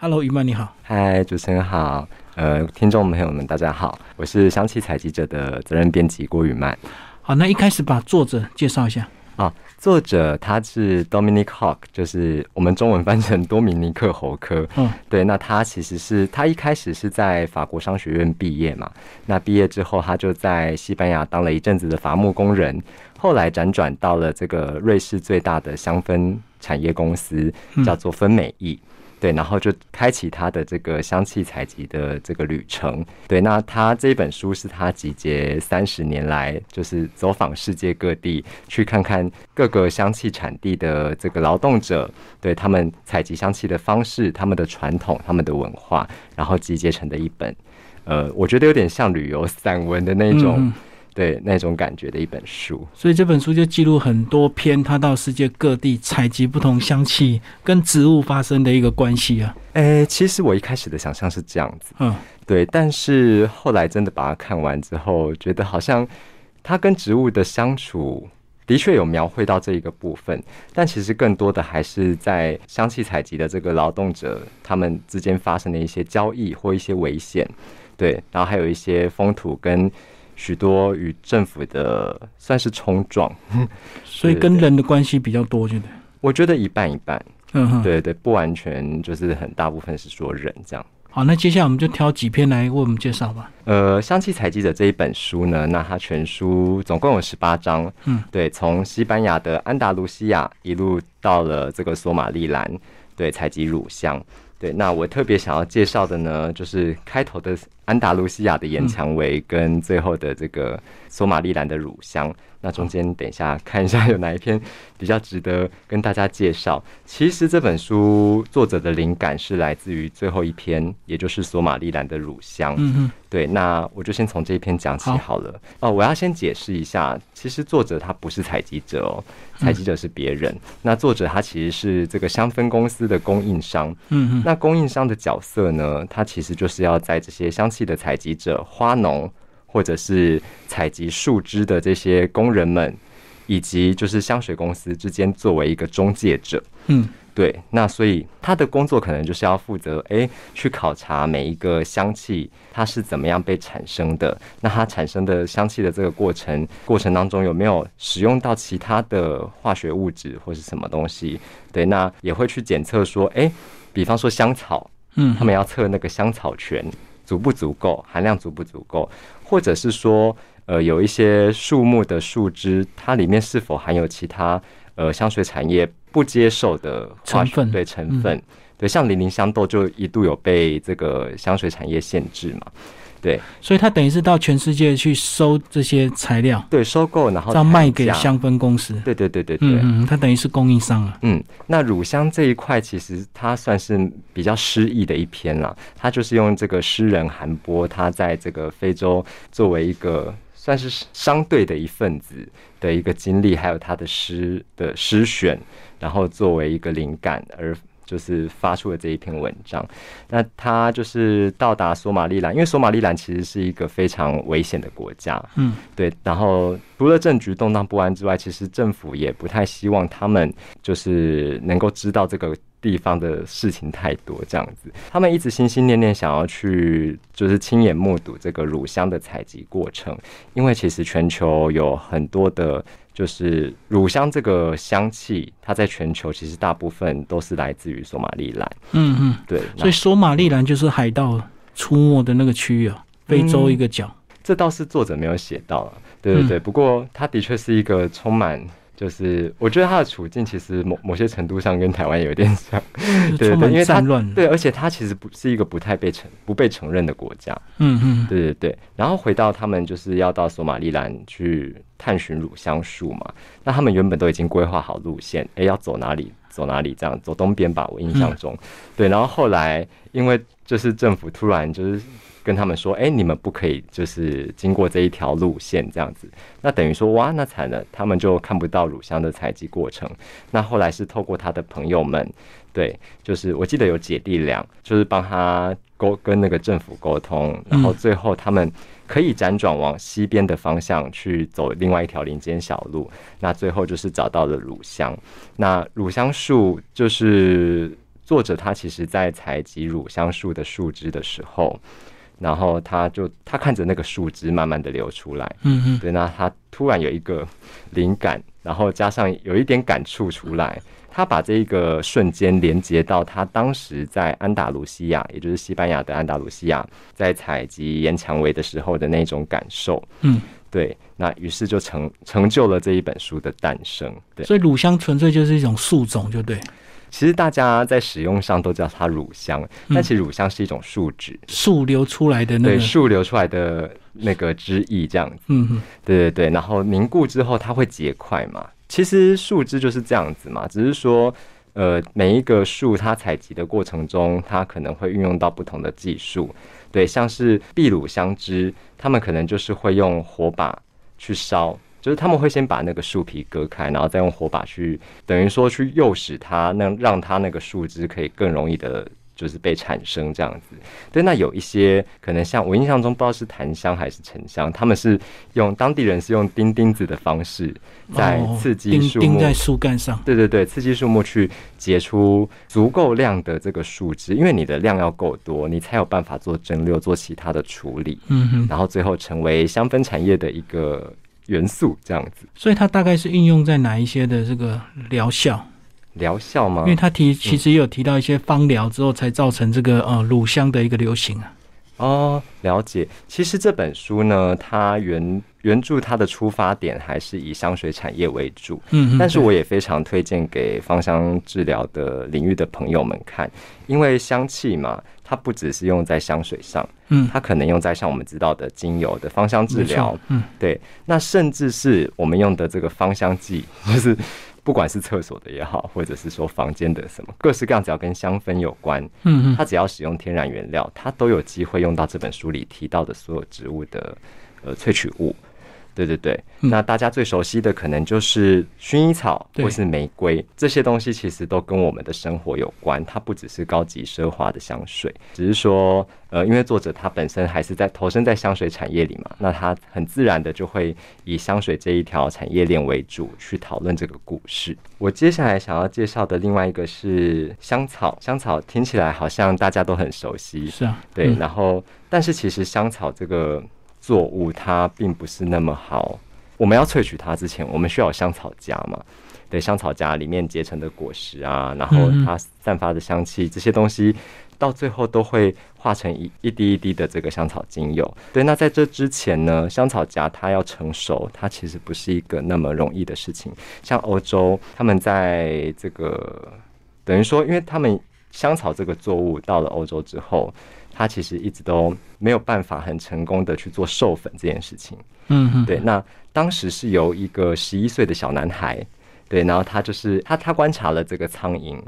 Hello，于曼你好。嗨，主持人好。呃，听众朋友们大家好，我是香气采集者的责任编辑郭雨曼。好，那一开始把作者介绍一下。啊，作者他是 Dominic Hawk，就是我们中文翻成多米尼克侯科。嗯，对，那他其实是他一开始是在法国商学院毕业嘛，那毕业之后他就在西班牙当了一阵子的伐木工人，后来辗转到了这个瑞士最大的香氛产业公司，叫做芬美意。对，然后就开启他的这个香气采集的这个旅程。对，那他这本书是他集结三十年来，就是走访世界各地，去看看各个香气产地的这个劳动者，对他们采集香气的方式、他们的传统、他们的文化，然后集结成的一本。呃，我觉得有点像旅游散文的那种。对那种感觉的一本书，所以这本书就记录很多篇他到世界各地采集不同香气跟植物发生的一个关系啊。诶，其实我一开始的想象是这样子，嗯，对，但是后来真的把它看完之后，觉得好像他跟植物的相处的确有描绘到这一个部分，但其实更多的还是在香气采集的这个劳动者他们之间发生的一些交易或一些危险，对，然后还有一些风土跟。许多与政府的算是冲撞，所以跟人的关系比较多，觉得我觉得一半一半，嗯，对对，不完全就是很大部分是说人这样。好，那接下来我们就挑几篇来为我们介绍吧。呃，香气采集者这一本书呢，那它全书总共有十八章，嗯，对，从西班牙的安达卢西亚一路到了这个索马利兰，对，采集乳香。对，那我特别想要介绍的呢，就是开头的安达卢西亚的岩蔷薇，跟最后的这个索马利兰的乳香。那中间等一下看一下有哪一篇比较值得跟大家介绍。其实这本书作者的灵感是来自于最后一篇，也就是索马利兰的乳香。嗯嗯，对，那我就先从这一篇讲起好了。哦，我要先解释一下，其实作者他不是采集者哦，采集者是别人。那作者他其实是这个香氛公司的供应商。嗯嗯，那供应商的角色呢，他其实就是要在这些香气的采集者、花农。或者是采集树枝的这些工人们，以及就是香水公司之间作为一个中介者，嗯，对，那所以他的工作可能就是要负责，哎，去考察每一个香气它是怎么样被产生的，那它产生的香气的这个过程过程当中有没有使用到其他的化学物质或是什么东西？对，那也会去检测说，哎，比方说香草，嗯，他们要测那个香草醛足不足够，含量足不足够。或者是说，呃，有一些树木的树枝，它里面是否含有其他呃香水产业不接受的成分？对成分，对，像零陵香豆就一度有被这个香水产业限制嘛。对，所以他等于是到全世界去收这些材料，对，收购然后再卖给香氛公司。对对对对对，嗯，他等于是供应商啊。嗯，那乳香这一块其实它算是比较诗意的一篇了，它就是用这个诗人韩波他在这个非洲作为一个算是商队的一份子的一个经历，还有他的诗的诗选，然后作为一个灵感而。就是发出了这一篇文章，那他就是到达索马利兰，因为索马利兰其实是一个非常危险的国家，嗯，对。然后除了政局动荡不安之外，其实政府也不太希望他们就是能够知道这个地方的事情太多这样子。他们一直心心念念想要去，就是亲眼目睹这个乳香的采集过程，因为其实全球有很多的。就是乳香这个香气，它在全球其实大部分都是来自于索马利兰。嗯嗯，对。所以索马利兰就是海盗出没的那个区域啊，非洲一个角。这倒是作者没有写到啊。对对对，不过它的确是一个充满。就是我觉得他的处境其实某某些程度上跟台湾有点像，对对，因为他对，而且他其实不是一个不太被承不被承认的国家，嗯嗯，对对对。然后回到他们就是要到索马利兰去探寻乳香树嘛，那他们原本都已经规划好路线，哎，要走哪里走哪里，这样走东边吧，我印象中，对。然后后来因为就是政府突然就是。跟他们说，哎，你们不可以就是经过这一条路线这样子，那等于说，哇，那惨了，他们就看不到乳香的采集过程。那后来是透过他的朋友们，对，就是我记得有姐弟俩，就是帮他沟跟那个政府沟通，然后最后他们可以辗转往西边的方向去走另外一条林间小路，那最后就是找到了乳香。那乳香树就是。作者他其实在采集乳香树的树枝的时候，然后他就他看着那个树枝慢慢的流出来，嗯嗯，对，那他突然有一个灵感，然后加上有一点感触出来。他把这一个瞬间连接到他当时在安达卢西亚，也就是西班牙的安达卢西亚，在采集岩蔷薇的时候的那种感受。嗯，对。那于是就成成就了这一本书的诞生。对，所以乳香纯粹就是一种树种，就对。其实大家在使用上都叫它乳香，但其实乳香是一种树脂，树流出来的那对树流出来的那个汁液这样子。嗯嗯，对对对。然后凝固之后，它会结块嘛。其实树枝就是这样子嘛，只是说，呃，每一个树它采集的过程中，它可能会运用到不同的技术。对，像是秘鲁香枝，他们可能就是会用火把去烧，就是他们会先把那个树皮割开，然后再用火把去，等于说去诱使它，那让它那个树枝可以更容易的。就是被产生这样子，对。那有一些可能像我印象中不知道是檀香还是沉香，他们是用当地人是用钉钉子的方式在刺激树木，钉在树干上。对对对，刺激树木去结出足够量的这个树枝，因为你的量要够多，你才有办法做蒸馏、做其他的处理。嗯哼。然后最后成为香氛产业的一个元素，这样子。所以它大概是应用在哪一些的这个疗效？疗效吗？因为它提其实也有提到一些方疗之后才造成这个呃乳香的一个流行啊。哦，了解。其实这本书呢，它原原著它的出发点还是以香水产业为主。嗯但是我也非常推荐给芳香治疗的领域的朋友们看，因为香气嘛，它不只是用在香水上，嗯，它可能用在像我们知道的精油的芳香治疗，嗯，对。那甚至是我们用的这个芳香剂，就是。不管是厕所的也好，或者是说房间的什么，各式各样只要跟香氛有关，嗯嗯，它只要使用天然原料，它都有机会用到这本书里提到的所有植物的呃萃取物。对对对，那大家最熟悉的可能就是薰衣草或是玫瑰，这些东西其实都跟我们的生活有关。它不只是高级奢华的香水，只是说，呃，因为作者他本身还是在投身在香水产业里嘛，那他很自然的就会以香水这一条产业链为主去讨论这个故事。我接下来想要介绍的另外一个是香草，香草听起来好像大家都很熟悉，是啊，对，然后但是其实香草这个。作物它并不是那么好，我们要萃取它之前，我们需要香草荚嘛？对，香草荚里面结成的果实啊，然后它散发的香气，这些东西到最后都会化成一一滴一滴的这个香草精油。对，那在这之前呢，香草荚它要成熟，它其实不是一个那么容易的事情。像欧洲，他们在这个等于说，因为他们香草这个作物到了欧洲之后。他其实一直都没有办法很成功的去做授粉这件事情。嗯嗯，对。那当时是由一个十一岁的小男孩，对，然后他就是他他观察了这个苍蝇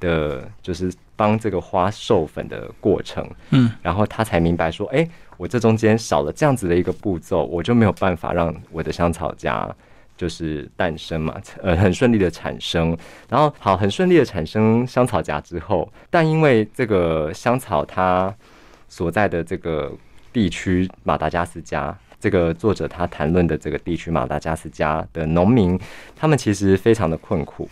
的，就是帮这个花授粉的过程。嗯，然后他才明白说，哎，我这中间少了这样子的一个步骤，我就没有办法让我的香草荚就是诞生嘛，呃，很顺利的产生。然后好，很顺利的产生香草荚之后，但因为这个香草它所在的这个地区马达加斯加，这个作者他谈论的这个地区马达加斯加的农民，他们其实非常的困苦，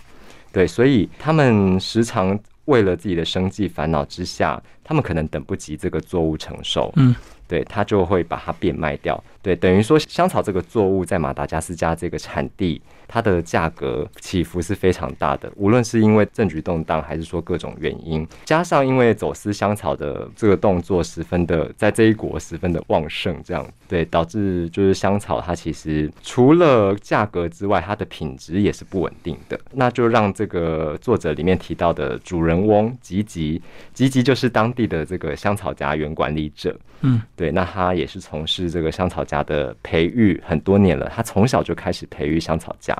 对，所以他们时常为了自己的生计烦恼之下，他们可能等不及这个作物成熟，嗯，对他就会把它变卖掉，对，等于说香草这个作物在马达加斯加这个产地。它的价格起伏是非常大的，无论是因为政局动荡，还是说各种原因，加上因为走私香草的这个动作十分的在这一国十分的旺盛，这样对导致就是香草它其实除了价格之外，它的品质也是不稳定的。那就让这个作者里面提到的主人翁吉吉，吉吉就是当地的这个香草家园管理者，嗯，对，那他也是从事这个香草家的培育很多年了，他从小就开始培育香草家。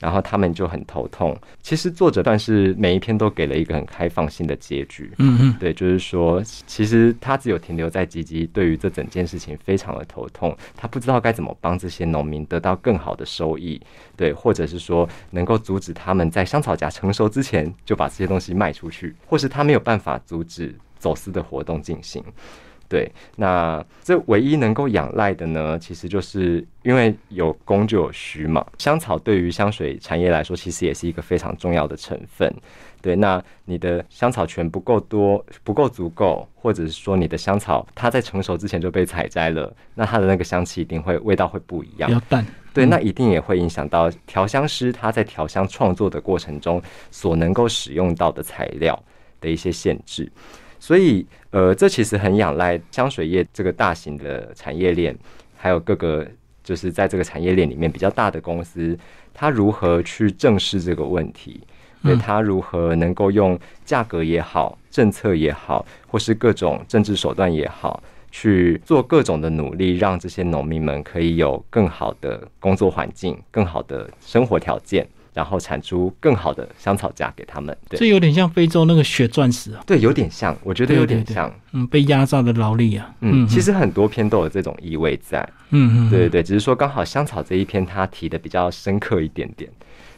然后他们就很头痛。其实作者但是每一篇都给了一个很开放性的结局。嗯嗯，对，就是说，其实他只有停留在吉吉对于这整件事情非常的头痛，他不知道该怎么帮这些农民得到更好的收益，对，或者是说能够阻止他们在香草荚成熟之前就把这些东西卖出去，或是他没有办法阻止走私的活动进行。对，那这唯一能够仰赖的呢，其实就是因为有供就有需嘛。香草对于香水产业来说，其实也是一个非常重要的成分。对，那你的香草权不够多，不够足够，或者是说你的香草它在成熟之前就被采摘了，那它的那个香气一定会味道会不一样，比较淡。对，那一定也会影响到调香师他在调香创作的过程中所能够使用到的材料的一些限制。所以，呃，这其实很仰赖香水业这个大型的产业链，还有各个就是在这个产业链里面比较大的公司，它如何去正视这个问题。对他如何能够用价格也好、政策也好，或是各种政治手段也好，去做各种的努力，让这些农民们可以有更好的工作环境、更好的生活条件，然后产出更好的香草价给他们。这有点像非洲那个血钻石啊。对，有点像，我觉得有点像。嗯，被压榨的劳力啊。嗯，其实很多篇都有这种意味在。嗯嗯，对对对，只是说刚好香草这一篇他提的比较深刻一点点。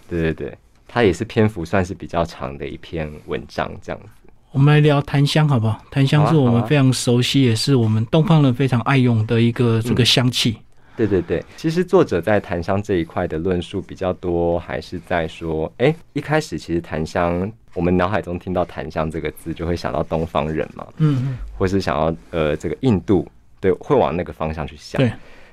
对对对。它也是篇幅算是比较长的一篇文章，这样子。我们来聊檀香好不好？檀香是我们非常熟悉，也是我们东方人非常爱用的一个这个香气。对对对，其实作者在檀香这一块的论述比较多，还是在说，哎，一开始其实檀香，我们脑海中听到檀香这个字，就会想到东方人嘛，嗯嗯，或是想要呃这个印度，对，会往那个方向去想。对。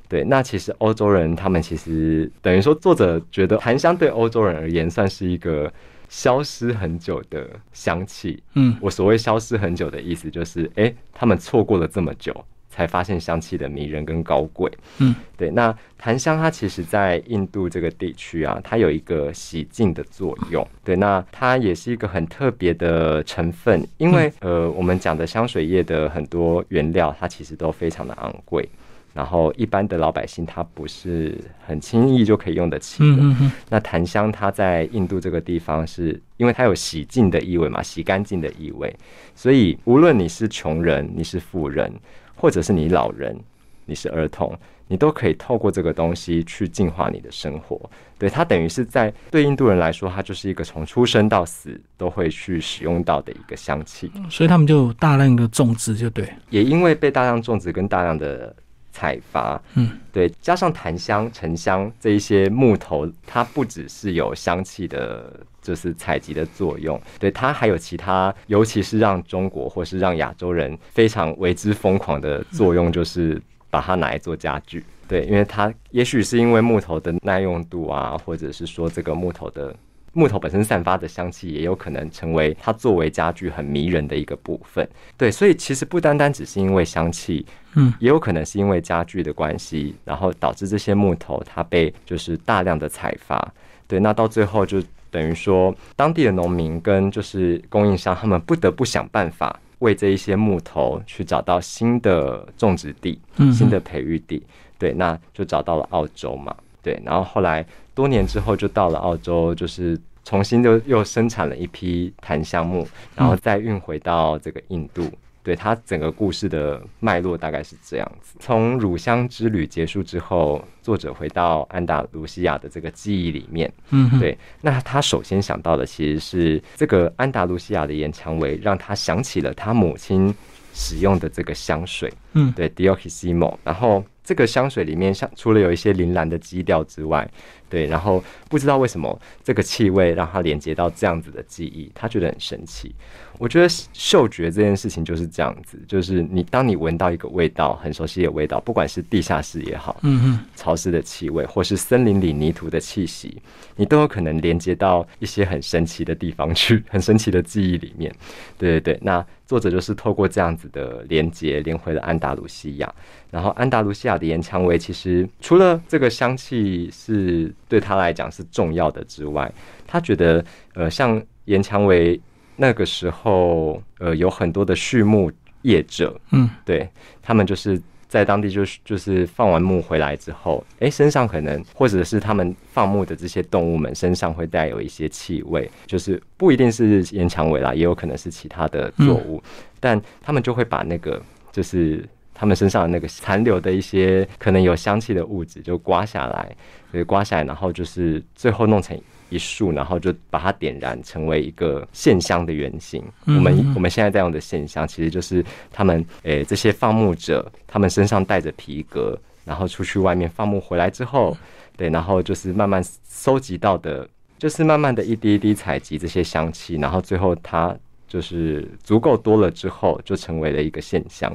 对，那其实欧洲人他们其实等于说，作者觉得檀香对欧洲人而言算是一个消失很久的香气。嗯，我所谓消失很久的意思就是，哎，他们错过了这么久，才发现香气的迷人跟高贵。嗯，对，那檀香它其实在印度这个地区啊，它有一个洗净的作用。对，那它也是一个很特别的成分，因为呃，我们讲的香水液的很多原料，它其实都非常的昂贵。然后一般的老百姓他不是很轻易就可以用得起的。那檀香它在印度这个地方，是因为它有洗净的意味嘛，洗干净的意味，所以无论你是穷人，你是富人，或者是你老人，你是儿童，你都可以透过这个东西去净化你的生活。对它等于是在对印度人来说，它就是一个从出生到死都会去使用到的一个香气。所以他们就大量的种植，就对。也因为被大量种植跟大量的。采伐，嗯，对，加上檀香、沉香这一些木头，它不只是有香气的，就是采集的作用，对，它还有其他，尤其是让中国或是让亚洲人非常为之疯狂的作用，就是把它拿来做家具，对，因为它也许是因为木头的耐用度啊，或者是说这个木头的。木头本身散发的香气，也有可能成为它作为家具很迷人的一个部分。对，所以其实不单单只是因为香气，嗯，也有可能是因为家具的关系，然后导致这些木头它被就是大量的采伐。对，那到最后就等于说，当地的农民跟就是供应商，他们不得不想办法为这一些木头去找到新的种植地、新的培育地。对，那就找到了澳洲嘛。对，然后后来多年之后就到了澳洲，就是重新就又生产了一批檀香木，然后再运回到这个印度。对，它整个故事的脉络大概是这样子：从乳香之旅结束之后，作者回到安达卢西亚的这个记忆里面。嗯，对。那他首先想到的其实是这个安达卢西亚的岩蔷薇，让他想起了他母亲使用的这个香水。嗯，对 d i o k i s i m o 然后。这个香水里面，像除了有一些铃兰的基调之外，对，然后不知道为什么这个气味让他连接到这样子的记忆，他觉得很神奇。我觉得嗅觉这件事情就是这样子，就是你当你闻到一个味道很熟悉的味道，不管是地下室也好，嗯嗯，潮湿的气味，或是森林里泥土的气息，你都有可能连接到一些很神奇的地方去，很神奇的记忆里面。对对对，那作者就是透过这样子的连接，连回了安达卢西亚。然后安达卢西亚的岩蔷薇，其实除了这个香气是对他来讲是重要的之外，他觉得呃，像岩蔷薇。那个时候，呃，有很多的畜牧业者，嗯，对他们就是在当地，就是就是放完牧回来之后，哎，身上可能或者是他们放牧的这些动物们身上会带有一些气味，就是不一定是岩蔷薇啦，也有可能是其他的作物，但他们就会把那个就是他们身上的那个残留的一些可能有香气的物质就刮下来，对，刮下来，然后就是最后弄成。一束，然后就把它点燃，成为一个线香的原型。我们我们现在在用的线香，其实就是他们诶这些放牧者，他们身上带着皮革，然后出去外面放牧回来之后，对，然后就是慢慢收集到的，就是慢慢的一滴一滴采集这些香气，然后最后它就是足够多了之后，就成为了一个线香。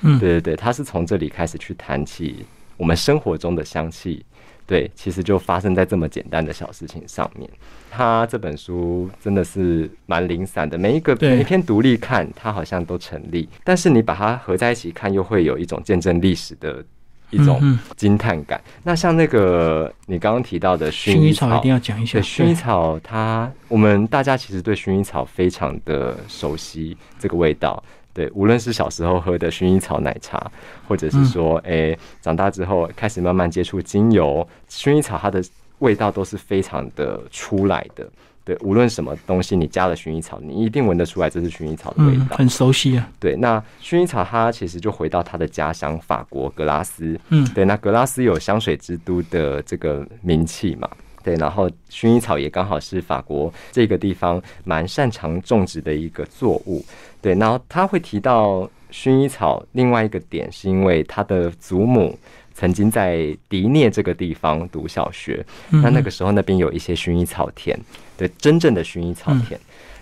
嗯，对对对，它是从这里开始去谈起我们生活中的香气。对，其实就发生在这么简单的小事情上面。他这本书真的是蛮零散的，每一个每一篇独立看，它好像都成立，但是你把它合在一起看，又会有一种见证历史的一种惊叹感。那像那个你刚刚提到的薰衣草，一定要讲一下。薰衣草，它我们大家其实对薰衣草非常的熟悉，这个味道。对，无论是小时候喝的薰衣草奶茶，或者是说，哎，长大之后开始慢慢接触精油，薰衣草它的味道都是非常的出来的。对，无论什么东西你加了薰衣草，你一定闻得出来这是薰衣草的味道，很熟悉啊。对，那薰衣草它其实就回到它的家乡法国格拉斯。嗯，对，那格拉斯有香水之都的这个名气嘛。对，然后薰衣草也刚好是法国这个地方蛮擅长种植的一个作物。对，然后他会提到薰衣草另外一个点，是因为他的祖母曾经在迪涅这个地方读小学，那那个时候那边有一些薰衣草田，对，真正的薰衣草田。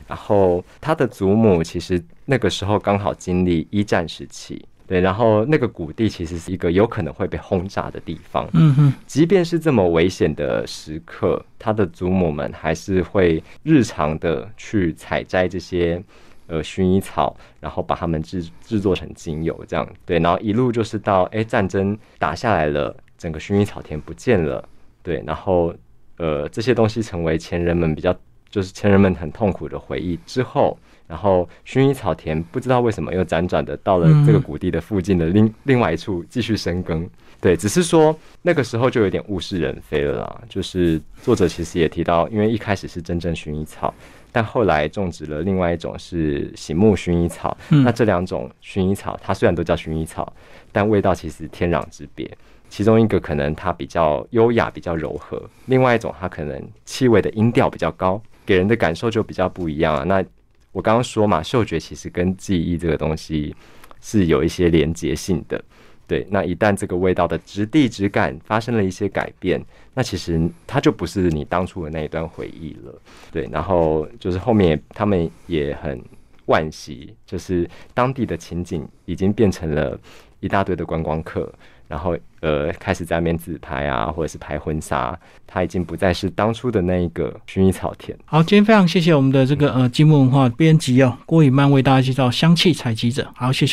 然后他的祖母其实那个时候刚好经历一战时期。对，然后那个谷地其实是一个有可能会被轰炸的地方。嗯哼，即便是这么危险的时刻，他的祖母们还是会日常的去采摘这些呃薰衣草，然后把它们制制作成精油，这样对。然后一路就是到哎战争打下来了，整个薰衣草田不见了，对。然后呃这些东西成为前人们比较就是前人们很痛苦的回忆之后。然后薰衣草田不知道为什么又辗转的到了这个谷地的附近的另另外一处继续深耕，对，只是说那个时候就有点物是人非了啦。就是作者其实也提到，因为一开始是真正薰衣草，但后来种植了另外一种是醒目薰衣草。那这两种薰衣草，它虽然都叫薰衣草，但味道其实天壤之别。其中一个可能它比较优雅、比较柔和，另外一种它可能气味的音调比较高，给人的感受就比较不一样啊。那我刚刚说嘛，嗅觉其实跟记忆这个东西是有一些连结性的。对，那一旦这个味道的质地、质感发生了一些改变，那其实它就不是你当初的那一段回忆了。对，然后就是后面他们也很惋惜，就是当地的情景已经变成了一大堆的观光客。然后，呃，开始在那边自拍啊，或者是拍婚纱，他已经不再是当初的那一个薰衣草田。好，今天非常谢谢我们的这个呃积木文化编辑哦郭宇曼为大家介绍香气采集者。好，谢谢。